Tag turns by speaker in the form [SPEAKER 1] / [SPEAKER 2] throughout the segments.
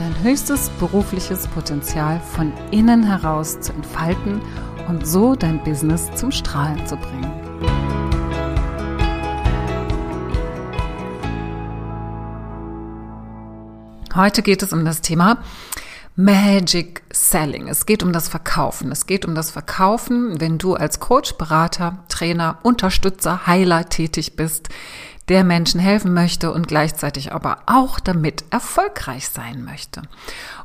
[SPEAKER 1] dein höchstes berufliches Potenzial von innen heraus zu entfalten und so dein Business zum Strahlen zu bringen. Heute geht es um das Thema Magic Selling. Es geht um das Verkaufen. Es geht um das Verkaufen, wenn du als Coach, Berater, Trainer, Unterstützer, Heiler tätig bist, der Menschen helfen möchte und gleichzeitig aber auch damit erfolgreich sein möchte.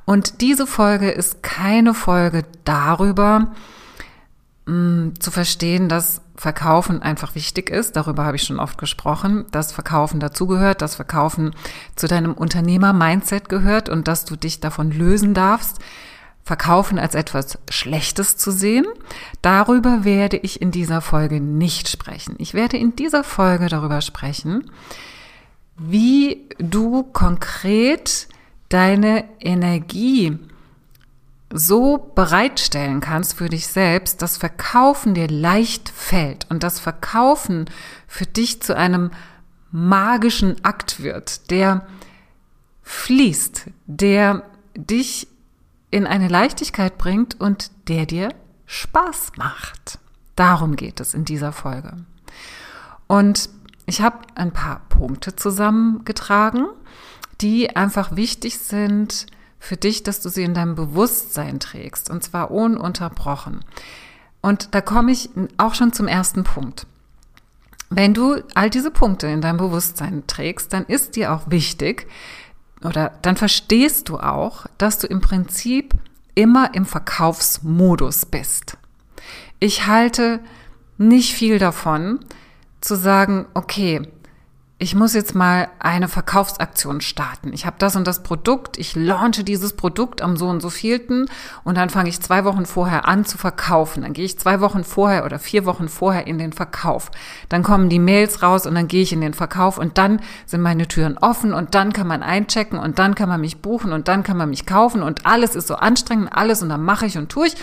[SPEAKER 1] Und diese Folge ist keine Folge darüber, mh, mm, zu verstehen, dass Verkaufen einfach wichtig ist. Darüber habe ich schon oft gesprochen, dass Verkaufen dazugehört, dass Verkaufen zu deinem Unternehmer-Mindset gehört und dass du dich davon lösen darfst, Verkaufen als etwas Schlechtes zu sehen. Darüber werde ich in dieser Folge nicht sprechen. Ich werde in dieser Folge darüber sprechen, wie du konkret deine Energie so bereitstellen kannst für dich selbst, dass Verkaufen dir leicht fällt und das Verkaufen für dich zu einem magischen Akt wird, der fließt, der dich in eine Leichtigkeit bringt und der dir Spaß macht. Darum geht es in dieser Folge. Und ich habe ein paar Punkte zusammengetragen, die einfach wichtig sind für dich, dass du sie in deinem Bewusstsein trägst, und zwar ununterbrochen. Und da komme ich auch schon zum ersten Punkt. Wenn du all diese Punkte in deinem Bewusstsein trägst, dann ist dir auch wichtig, oder dann verstehst du auch, dass du im Prinzip immer im Verkaufsmodus bist. Ich halte nicht viel davon, zu sagen, okay, ich muss jetzt mal eine Verkaufsaktion starten. Ich habe das und das Produkt, ich launche dieses Produkt am so und so vielten und dann fange ich zwei Wochen vorher an zu verkaufen. Dann gehe ich zwei Wochen vorher oder vier Wochen vorher in den Verkauf. Dann kommen die Mails raus und dann gehe ich in den Verkauf und dann sind meine Türen offen und dann kann man einchecken und dann kann man mich buchen und dann kann man mich kaufen und alles ist so anstrengend, alles und dann mache ich und tue ich.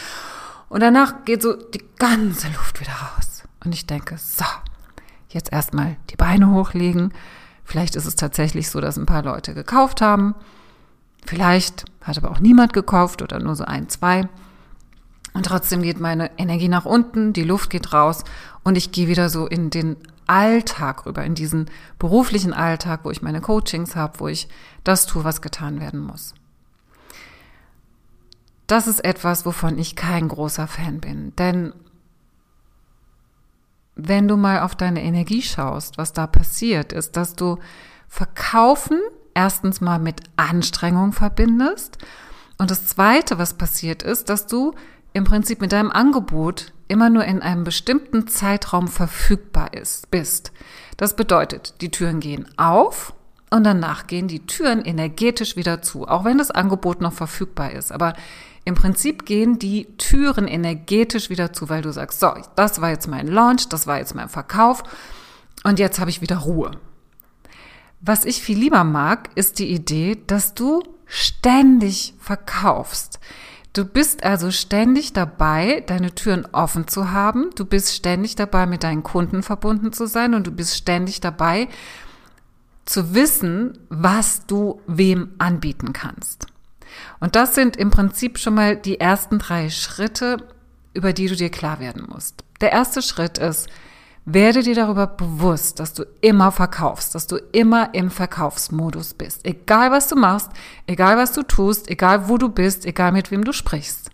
[SPEAKER 1] Und danach geht so die ganze Luft wieder raus. Und ich denke, so, jetzt erstmal die Beine hochlegen. Vielleicht ist es tatsächlich so, dass ein paar Leute gekauft haben. Vielleicht hat aber auch niemand gekauft oder nur so ein, zwei. Und trotzdem geht meine Energie nach unten, die Luft geht raus und ich gehe wieder so in den Alltag rüber, in diesen beruflichen Alltag, wo ich meine Coachings habe, wo ich das tue, was getan werden muss. Das ist etwas, wovon ich kein großer Fan bin, denn wenn du mal auf deine Energie schaust, was da passiert, ist, dass du Verkaufen erstens mal mit Anstrengung verbindest. Und das Zweite, was passiert ist, dass du im Prinzip mit deinem Angebot immer nur in einem bestimmten Zeitraum verfügbar ist, bist. Das bedeutet, die Türen gehen auf und danach gehen die Türen energetisch wieder zu, auch wenn das Angebot noch verfügbar ist. Aber im Prinzip gehen die Türen energetisch wieder zu, weil du sagst, so, das war jetzt mein Launch, das war jetzt mein Verkauf und jetzt habe ich wieder Ruhe. Was ich viel lieber mag, ist die Idee, dass du ständig verkaufst. Du bist also ständig dabei, deine Türen offen zu haben. Du bist ständig dabei, mit deinen Kunden verbunden zu sein und du bist ständig dabei, zu wissen, was du wem anbieten kannst. Und das sind im Prinzip schon mal die ersten drei Schritte, über die du dir klar werden musst. Der erste Schritt ist, werde dir darüber bewusst, dass du immer verkaufst, dass du immer im Verkaufsmodus bist. Egal was du machst, egal was du tust, egal wo du bist, egal mit wem du sprichst.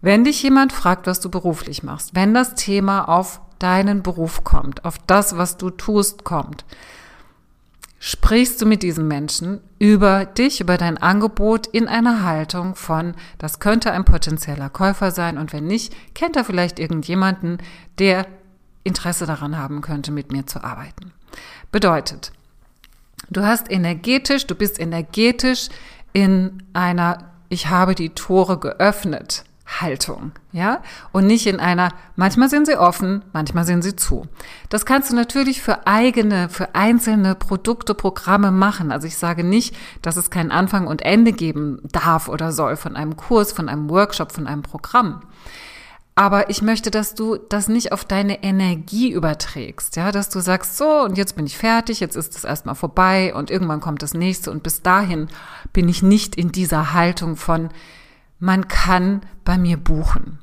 [SPEAKER 1] Wenn dich jemand fragt, was du beruflich machst, wenn das Thema auf deinen Beruf kommt, auf das, was du tust, kommt, sprichst du mit diesem Menschen über dich, über dein Angebot in einer Haltung von, das könnte ein potenzieller Käufer sein und wenn nicht, kennt er vielleicht irgendjemanden, der Interesse daran haben könnte, mit mir zu arbeiten. Bedeutet, du hast energetisch, du bist energetisch in einer, ich habe die Tore geöffnet Haltung, ja? Und nicht in einer, manchmal sind sie offen, manchmal sind sie zu. Das kannst du natürlich für eigene, für einzelne Produkte, Programme machen. Also ich sage nicht, dass es keinen Anfang und Ende geben darf oder soll von einem Kurs, von einem Workshop, von einem Programm. Aber ich möchte, dass du das nicht auf deine Energie überträgst, ja, dass du sagst, so, und jetzt bin ich fertig, jetzt ist es erstmal vorbei und irgendwann kommt das nächste und bis dahin bin ich nicht in dieser Haltung von, man kann bei mir buchen.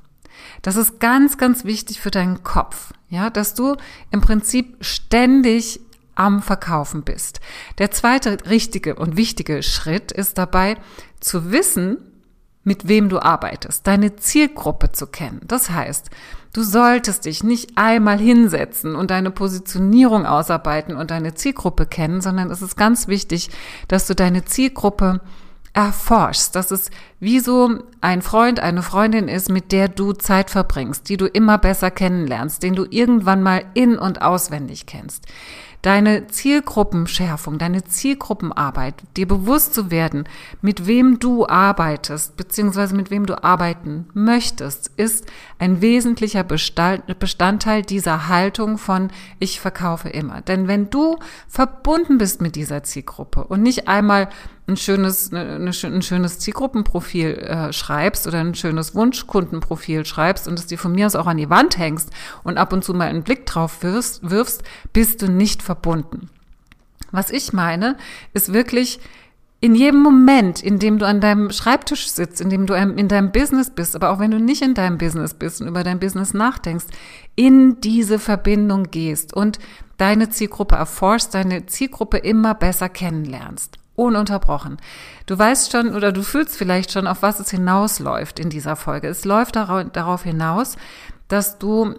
[SPEAKER 1] Das ist ganz, ganz wichtig für deinen Kopf, ja, dass du im Prinzip ständig am Verkaufen bist. Der zweite richtige und wichtige Schritt ist dabei zu wissen, mit wem du arbeitest, deine Zielgruppe zu kennen. Das heißt, du solltest dich nicht einmal hinsetzen und deine Positionierung ausarbeiten und deine Zielgruppe kennen, sondern es ist ganz wichtig, dass du deine Zielgruppe erforschst, dass es wie so ein Freund, eine Freundin ist, mit der du Zeit verbringst, die du immer besser kennenlernst, den du irgendwann mal in und auswendig kennst deine Zielgruppenschärfung, deine Zielgruppenarbeit, dir bewusst zu werden, mit wem du arbeitest, beziehungsweise mit wem du arbeiten möchtest, ist ein wesentlicher Bestandteil dieser Haltung von ich verkaufe immer. Denn wenn du verbunden bist mit dieser Zielgruppe und nicht einmal ein schönes, eine, ein schönes Zielgruppenprofil äh, schreibst oder ein schönes Wunschkundenprofil schreibst und es dir von mir aus auch an die Wand hängst und ab und zu mal einen Blick drauf wirfst, wirfst bist du nicht verbunden. Was ich meine, ist wirklich in jedem Moment, in dem du an deinem Schreibtisch sitzt, in dem du in deinem Business bist, aber auch wenn du nicht in deinem Business bist und über dein Business nachdenkst, in diese Verbindung gehst und deine Zielgruppe erforschst, deine Zielgruppe immer besser kennenlernst ununterbrochen. Du weißt schon oder du fühlst vielleicht schon, auf was es hinausläuft in dieser Folge. Es läuft darauf hinaus, dass du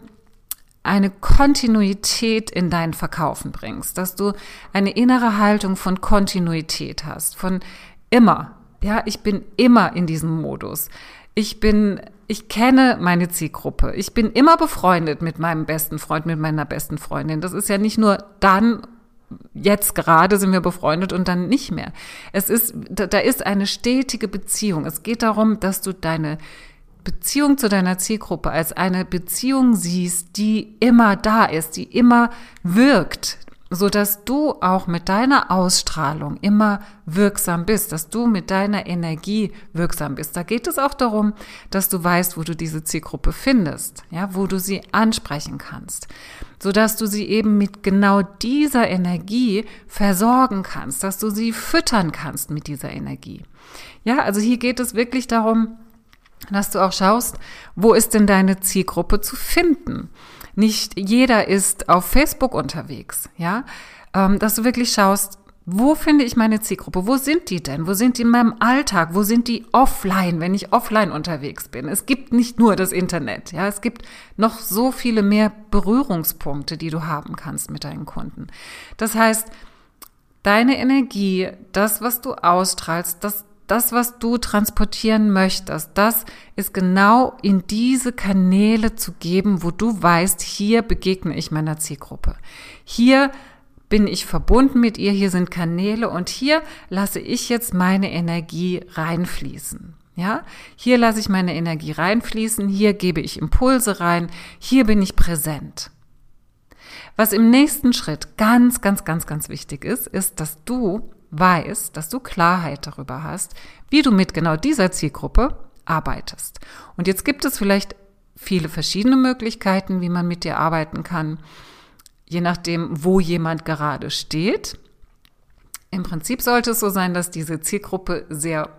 [SPEAKER 1] eine Kontinuität in dein Verkaufen bringst, dass du eine innere Haltung von Kontinuität hast, von immer. Ja, ich bin immer in diesem Modus. Ich bin, ich kenne meine Zielgruppe. Ich bin immer befreundet mit meinem besten Freund, mit meiner besten Freundin. Das ist ja nicht nur dann jetzt gerade sind wir befreundet und dann nicht mehr. Es ist, da ist eine stetige Beziehung. Es geht darum, dass du deine Beziehung zu deiner Zielgruppe als eine Beziehung siehst, die immer da ist, die immer wirkt, so dass du auch mit deiner Ausstrahlung immer wirksam bist, dass du mit deiner Energie wirksam bist. Da geht es auch darum, dass du weißt, wo du diese Zielgruppe findest, ja, wo du sie ansprechen kannst, so dass du sie eben mit genau dieser Energie versorgen kannst, dass du sie füttern kannst mit dieser Energie. Ja, also hier geht es wirklich darum, dass du auch schaust, wo ist denn deine Zielgruppe zu finden? Nicht jeder ist auf Facebook unterwegs, ja, ähm, dass du wirklich schaust, wo finde ich meine Zielgruppe? Wo sind die denn? Wo sind die in meinem Alltag? Wo sind die offline, wenn ich offline unterwegs bin? Es gibt nicht nur das Internet, ja, es gibt noch so viele mehr Berührungspunkte, die du haben kannst mit deinen Kunden. Das heißt, deine Energie, das, was du ausstrahlst, das das, was du transportieren möchtest, das ist genau in diese Kanäle zu geben, wo du weißt, hier begegne ich meiner Zielgruppe. Hier bin ich verbunden mit ihr, hier sind Kanäle und hier lasse ich jetzt meine Energie reinfließen. Ja, hier lasse ich meine Energie reinfließen, hier gebe ich Impulse rein, hier bin ich präsent. Was im nächsten Schritt ganz, ganz, ganz, ganz wichtig ist, ist, dass du weißt, dass du Klarheit darüber hast, wie du mit genau dieser Zielgruppe arbeitest. Und jetzt gibt es vielleicht viele verschiedene Möglichkeiten, wie man mit dir arbeiten kann, je nachdem, wo jemand gerade steht. Im Prinzip sollte es so sein, dass diese Zielgruppe sehr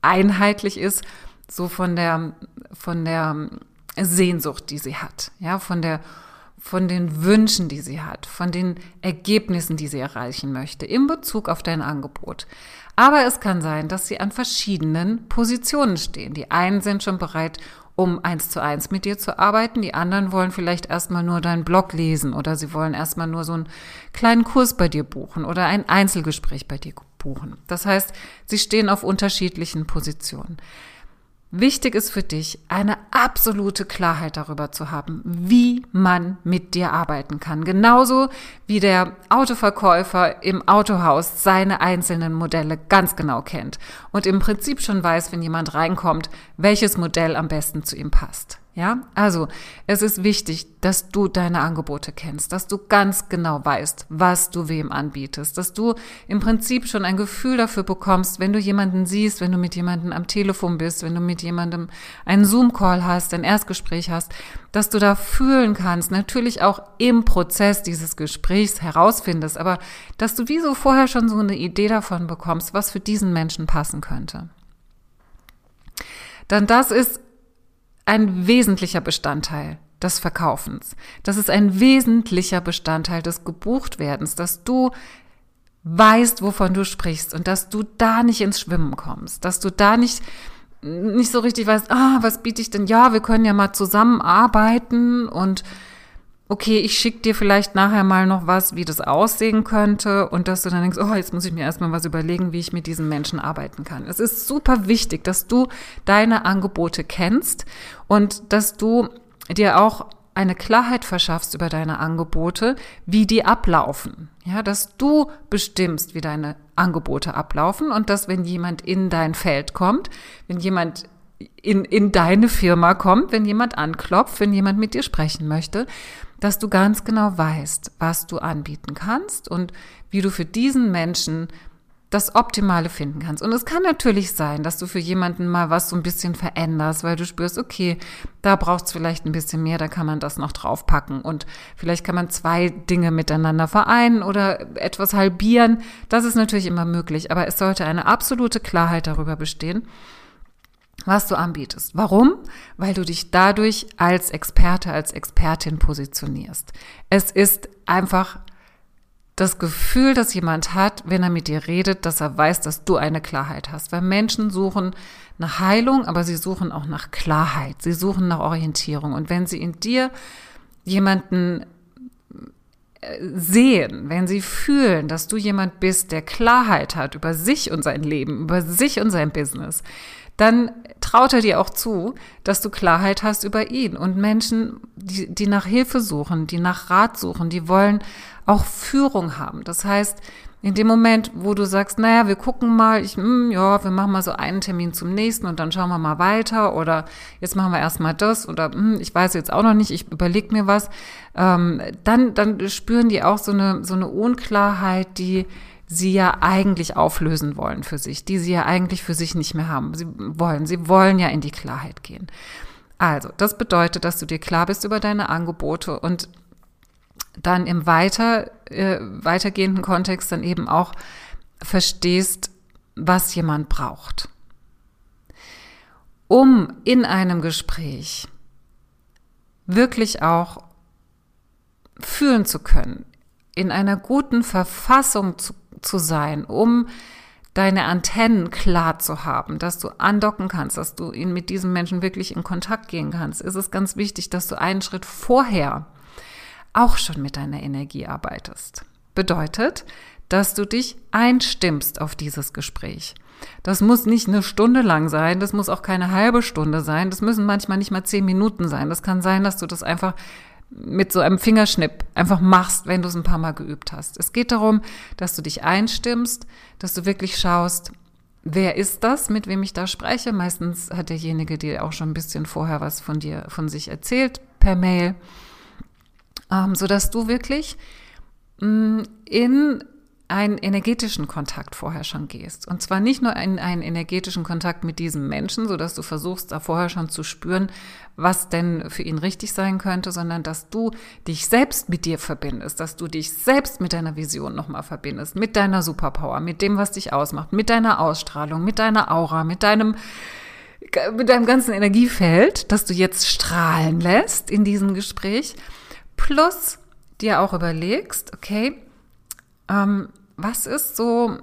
[SPEAKER 1] einheitlich ist, so von der, von der Sehnsucht, die sie hat, ja, von der von den Wünschen, die sie hat, von den Ergebnissen, die sie erreichen möchte, in Bezug auf dein Angebot. Aber es kann sein, dass sie an verschiedenen Positionen stehen. Die einen sind schon bereit, um eins zu eins mit dir zu arbeiten. Die anderen wollen vielleicht erstmal nur deinen Blog lesen oder sie wollen erstmal nur so einen kleinen Kurs bei dir buchen oder ein Einzelgespräch bei dir buchen. Das heißt, sie stehen auf unterschiedlichen Positionen. Wichtig ist für dich, eine absolute Klarheit darüber zu haben, wie man mit dir arbeiten kann. Genauso wie der Autoverkäufer im Autohaus seine einzelnen Modelle ganz genau kennt und im Prinzip schon weiß, wenn jemand reinkommt, welches Modell am besten zu ihm passt. Ja, also es ist wichtig, dass du deine Angebote kennst, dass du ganz genau weißt, was du wem anbietest, dass du im Prinzip schon ein Gefühl dafür bekommst, wenn du jemanden siehst, wenn du mit jemandem am Telefon bist, wenn du mit jemandem einen Zoom-Call hast, ein Erstgespräch hast, dass du da fühlen kannst, natürlich auch im Prozess dieses Gesprächs herausfindest, aber dass du wie so vorher schon so eine Idee davon bekommst, was für diesen Menschen passen könnte. Dann das ist ein wesentlicher Bestandteil des Verkaufens. Das ist ein wesentlicher Bestandteil des Gebuchtwerdens, dass du weißt, wovon du sprichst und dass du da nicht ins Schwimmen kommst, dass du da nicht nicht so richtig weißt, ah, was biete ich denn? Ja, wir können ja mal zusammenarbeiten und okay, ich schicke dir vielleicht nachher mal noch was, wie das aussehen könnte und dass du dann denkst, oh, jetzt muss ich mir erstmal was überlegen, wie ich mit diesen Menschen arbeiten kann. Es ist super wichtig, dass du deine Angebote kennst und dass du dir auch eine Klarheit verschaffst über deine Angebote, wie die ablaufen. Ja, dass du bestimmst, wie deine Angebote ablaufen und dass wenn jemand in dein Feld kommt, wenn jemand in, in deine Firma kommt, wenn jemand anklopft, wenn jemand mit dir sprechen möchte, dass du ganz genau weißt, was du anbieten kannst und wie du für diesen Menschen das Optimale finden kannst. Und es kann natürlich sein, dass du für jemanden mal was so ein bisschen veränderst, weil du spürst, okay, da braucht es vielleicht ein bisschen mehr, da kann man das noch draufpacken. Und vielleicht kann man zwei Dinge miteinander vereinen oder etwas halbieren. Das ist natürlich immer möglich, aber es sollte eine absolute Klarheit darüber bestehen, was du anbietest. Warum? Weil du dich dadurch als Experte, als Expertin positionierst. Es ist einfach das Gefühl, dass jemand hat, wenn er mit dir redet, dass er weiß, dass du eine Klarheit hast. Weil Menschen suchen nach Heilung, aber sie suchen auch nach Klarheit. Sie suchen nach Orientierung. Und wenn sie in dir jemanden äh, sehen, wenn sie fühlen, dass du jemand bist, der Klarheit hat über sich und sein Leben, über sich und sein Business, dann traut er dir auch zu, dass du Klarheit hast über ihn. Und Menschen, die, die nach Hilfe suchen, die nach Rat suchen, die wollen auch Führung haben. Das heißt, in dem Moment, wo du sagst, naja, wir gucken mal, ich, hm, ja, wir machen mal so einen Termin zum nächsten und dann schauen wir mal weiter oder jetzt machen wir erstmal das oder hm, ich weiß jetzt auch noch nicht, ich überlege mir was, ähm, dann, dann spüren die auch so eine, so eine Unklarheit, die, sie ja eigentlich auflösen wollen für sich, die sie ja eigentlich für sich nicht mehr haben. Sie wollen, sie wollen ja in die Klarheit gehen. Also, das bedeutet, dass du dir klar bist über deine Angebote und dann im weiter, äh, weitergehenden Kontext dann eben auch verstehst, was jemand braucht. Um in einem Gespräch wirklich auch fühlen zu können, in einer guten Verfassung zu zu sein, um deine Antennen klar zu haben, dass du andocken kannst, dass du ihn mit diesem Menschen wirklich in Kontakt gehen kannst, ist es ganz wichtig, dass du einen Schritt vorher auch schon mit deiner Energie arbeitest. Bedeutet, dass du dich einstimmst auf dieses Gespräch. Das muss nicht eine Stunde lang sein, das muss auch keine halbe Stunde sein, das müssen manchmal nicht mal zehn Minuten sein. Das kann sein, dass du das einfach mit so einem Fingerschnipp einfach machst, wenn du es ein paar Mal geübt hast. Es geht darum, dass du dich einstimmst, dass du wirklich schaust, wer ist das, mit wem ich da spreche. Meistens hat derjenige dir auch schon ein bisschen vorher was von dir, von sich erzählt per Mail, ähm, so dass du wirklich mh, mm, in einen energetischen Kontakt vorher schon gehst. Und zwar nicht nur in einen energetischen Kontakt mit diesem Menschen, so dass du versuchst, da vorher schon zu spüren, was denn für ihn richtig sein könnte, sondern dass du dich selbst mit dir verbindest, dass du dich selbst mit deiner Vision nochmal verbindest, mit deiner Superpower, mit dem, was dich ausmacht, mit deiner Ausstrahlung, mit deiner Aura, mit deinem, mit deinem ganzen Energiefeld, das du jetzt strahlen lässt in diesem Gespräch, plus dir auch überlegst, okay, ähm, was ist so,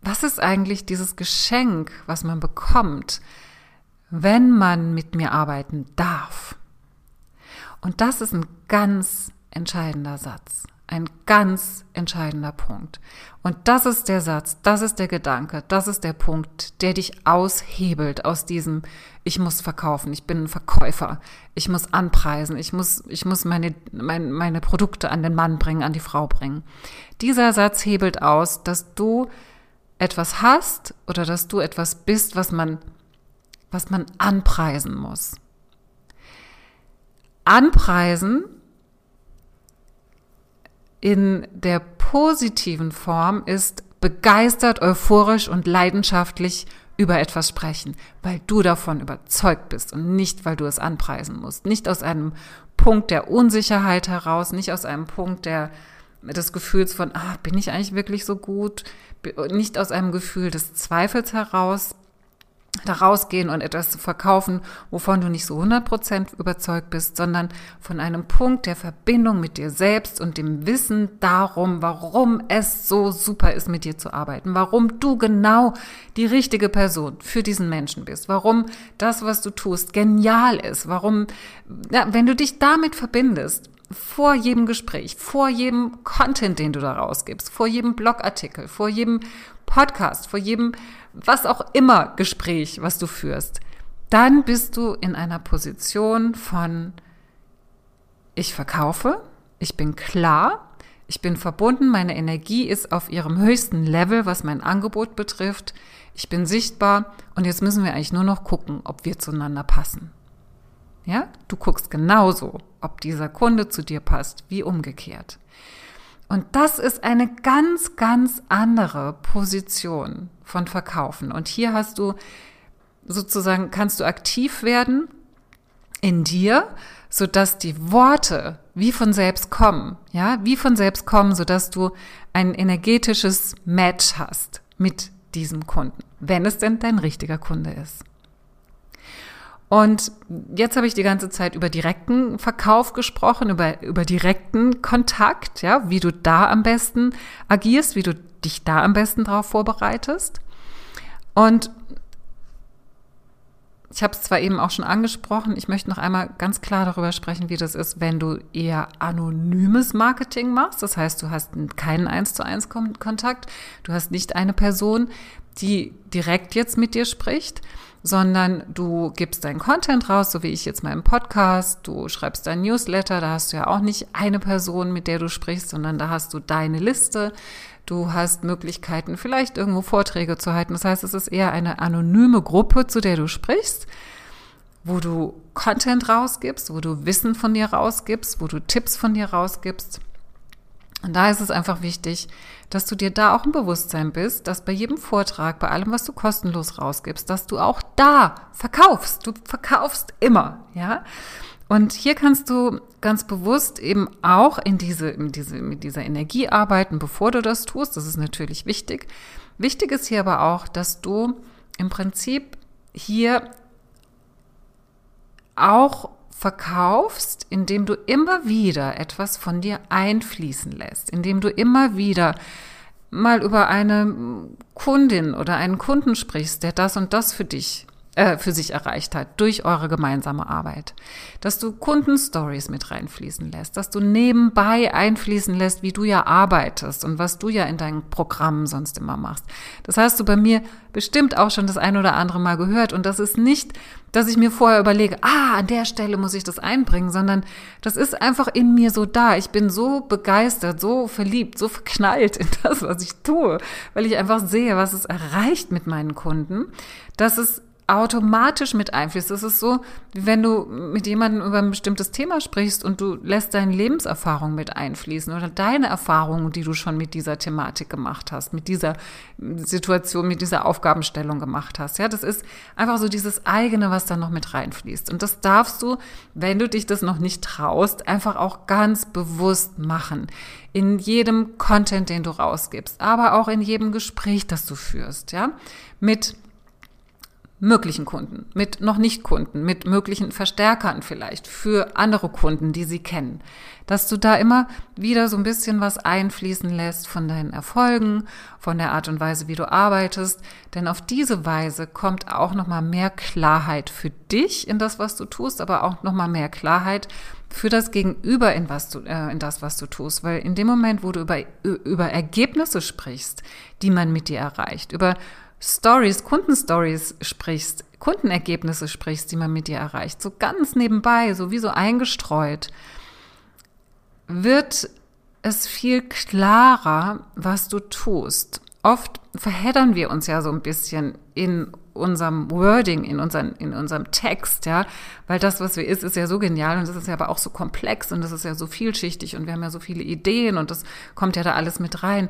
[SPEAKER 1] was ist eigentlich dieses Geschenk, was man bekommt, wenn man mit mir arbeiten darf? Und das ist ein ganz entscheidender Satz. Ein ganz entscheidender Punkt. Und das ist der Satz, das ist der Gedanke, das ist der Punkt, der dich aushebelt aus diesem, ich muss verkaufen, ich bin ein Verkäufer, ich muss anpreisen, ich muss, ich muss meine, meine, meine Produkte an den Mann bringen, an die Frau bringen. Dieser Satz hebelt aus, dass du etwas hast oder dass du etwas bist, was man, was man anpreisen muss. Anpreisen in der positiven Form ist begeistert, euphorisch und leidenschaftlich über etwas sprechen, weil du davon überzeugt bist und nicht, weil du es anpreisen musst. Nicht aus einem Punkt der Unsicherheit heraus, nicht aus einem Punkt der, des Gefühls von, ah, bin ich eigentlich wirklich so gut? Nicht aus einem Gefühl des Zweifels heraus, da rausgehen und etwas zu verkaufen, wovon du nicht so 100% überzeugt bist, sondern von einem Punkt der Verbindung mit dir selbst und dem Wissen darum, warum es so super ist, mit dir zu arbeiten, warum du genau die richtige Person für diesen Menschen bist, warum das, was du tust, genial ist, warum, ja, wenn du dich damit verbindest, vor jedem Gespräch, vor jedem Content, den du da rausgibst, vor jedem Blogartikel, vor jedem Podcast, vor jedem was auch immer Gespräch, was du führst, dann bist du in einer Position von ich verkaufe, ich bin klar, ich bin verbunden, meine Energie ist auf ihrem höchsten Level, was mein Angebot betrifft, ich bin sichtbar und jetzt müssen wir eigentlich nur noch gucken, ob wir zueinander passen. Ja, du guckst genauso, ob dieser Kunde zu dir passt, wie umgekehrt. Und das ist eine ganz, ganz andere Position von Verkaufen. Und hier hast du sozusagen, kannst du aktiv werden in dir, sodass die Worte wie von selbst kommen, ja, wie von selbst kommen, sodass du ein energetisches Match hast mit diesem Kunden, wenn es denn dein richtiger Kunde ist. Und jetzt habe ich die ganze Zeit über direkten Verkauf gesprochen, über, über direkten Kontakt, ja, wie du da am besten agierst, wie du dich da am besten drauf vorbereitest. Und ich habe es zwar eben auch schon angesprochen, ich möchte noch einmal ganz klar darüber sprechen, wie das ist, wenn du eher anonymes Marketing machst. Das heißt, du hast keinen eins zu eins Kontakt, du hast nicht eine Person, die direkt jetzt mit dir spricht, sondern du gibst deinen Content raus, so wie ich jetzt im Podcast, du schreibst dein Newsletter, da hast du ja auch nicht eine Person, mit der du sprichst, sondern da hast du deine Liste, du hast Möglichkeiten, vielleicht irgendwo Vorträge zu halten. Das heißt, es ist eher eine anonyme Gruppe, zu der du sprichst, wo du Content rausgibst, wo du Wissen von dir rausgibst, wo du Tipps von dir rausgibst. Und da ist es einfach wichtig, dass du dir da auch ein Bewusstsein bist, dass bei jedem Vortrag, bei allem, was du kostenlos rausgibst, dass du auch da verkaufst. Du verkaufst immer, ja. Und hier kannst du ganz bewusst eben auch in diese, in diese, mit dieser Energie arbeiten, bevor du das tust. Das ist natürlich wichtig. Wichtig ist hier aber auch, dass du im Prinzip hier auch verkaufst, indem du immer wieder etwas von dir einfließen lässt, indem du immer wieder mal über eine Kundin oder einen Kunden sprichst, der das und das für dich äh, für sich erreicht hat durch eure gemeinsame Arbeit. Dass du Kundenstories mit reinfließen lässt, dass du nebenbei einfließen lässt, wie du ja arbeitest und was du ja in deinen Programmen sonst immer machst. Das hast du bei mir bestimmt auch schon das ein oder andere Mal gehört und das ist nicht, dass ich mir vorher überlege, ah, an der Stelle muss ich das einbringen, sondern das ist einfach in mir so da. Ich bin so begeistert, so verliebt, so verknallt in das, was ich tue, weil ich einfach sehe, was es erreicht mit meinen Kunden, dass es automatisch mit einfließt. Das ist so, wie wenn du mit jemandem über ein bestimmtes Thema sprichst und du lässt deine Lebenserfahrung mit einfließen oder deine Erfahrungen, die du schon mit dieser Thematik gemacht hast, mit dieser Situation, mit dieser Aufgabenstellung gemacht hast. Ja, das ist einfach so dieses eigene, was da noch mit reinfließt. Und das darfst du, wenn du dich das noch nicht traust, einfach auch ganz bewusst machen. In jedem Content, den du rausgibst, aber auch in jedem Gespräch, das du führst, ja, mit möglichen Kunden, mit noch nicht Kunden, mit möglichen Verstärkern vielleicht für andere Kunden, die sie kennen. Dass du da immer wieder so ein bisschen was einfließen lässt von deinen Erfolgen, von der Art und Weise, wie du arbeitest, denn auf diese Weise kommt auch noch mal mehr Klarheit für dich in das, was du tust, aber auch noch mal mehr Klarheit für das Gegenüber in was du äh, in das, was du tust, weil in dem Moment, wo du über über Ergebnisse sprichst, die man mit dir erreicht, über Stories, Kundenstories sprichst, Kundenergebnisse sprichst, die man mit dir erreicht, so ganz nebenbei, so wie so eingestreut, wird es viel klarer, was du tust. Oft verheddern wir uns ja so ein bisschen in unserem Wording, in, unseren, in unserem Text, ja, weil das, was wir ist, ist ja so genial und das ist ja aber auch so komplex und das ist ja so vielschichtig und wir haben ja so viele Ideen und das kommt ja da alles mit rein.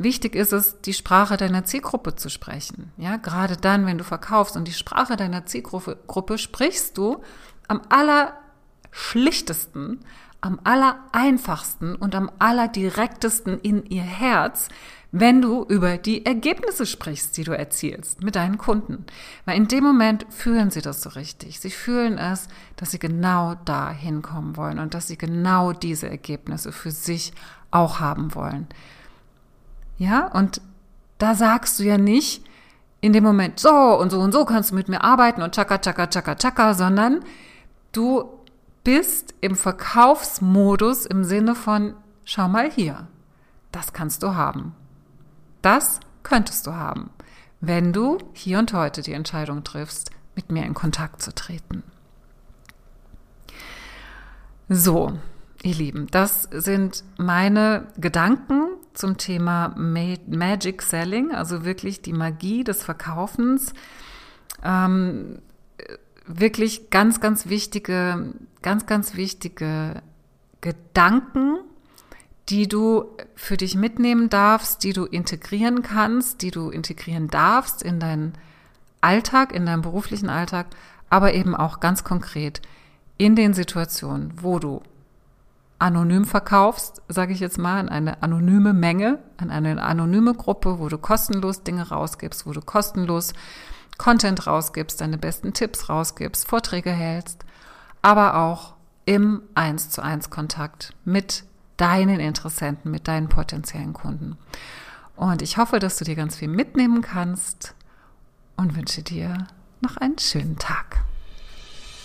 [SPEAKER 1] Wichtig ist es, die Sprache deiner Zielgruppe zu sprechen. Ja, gerade dann, wenn du verkaufst und die Sprache deiner Zielgruppe sprichst du am allerschlichtesten, am allereinfachsten und am allerdirektesten in ihr Herz, wenn du über die Ergebnisse sprichst, die du erzielst mit deinen Kunden. Weil in dem Moment fühlen sie das so richtig. Sie fühlen es, dass sie genau da hinkommen wollen und dass sie genau diese Ergebnisse für sich auch haben wollen. Ja, und da sagst du ja nicht in dem Moment, so und so und so kannst du mit mir arbeiten und tschakka, tschakka, tschakka, tschakka, sondern du bist im Verkaufsmodus im Sinne von, schau mal hier, das kannst du haben. Das könntest du haben, wenn du hier und heute die Entscheidung triffst, mit mir in Kontakt zu treten. So, ihr Lieben, das sind meine Gedanken zum Thema Magic Selling, also wirklich die Magie des Verkaufens. Ähm, wirklich ganz, ganz wichtige, ganz, ganz wichtige Gedanken, die du für dich mitnehmen darfst, die du integrieren kannst, die du integrieren darfst in deinen Alltag, in deinen beruflichen Alltag, aber eben auch ganz konkret in den Situationen, wo du anonym verkaufst, sage ich jetzt mal, an eine anonyme Menge, an eine anonyme Gruppe, wo du kostenlos Dinge rausgibst, wo du kostenlos Content rausgibst, deine besten Tipps rausgibst, Vorträge hältst, aber auch im eins zu eins Kontakt mit deinen Interessenten, mit deinen potenziellen Kunden. Und ich hoffe, dass du dir ganz viel mitnehmen kannst und wünsche dir noch einen schönen Tag.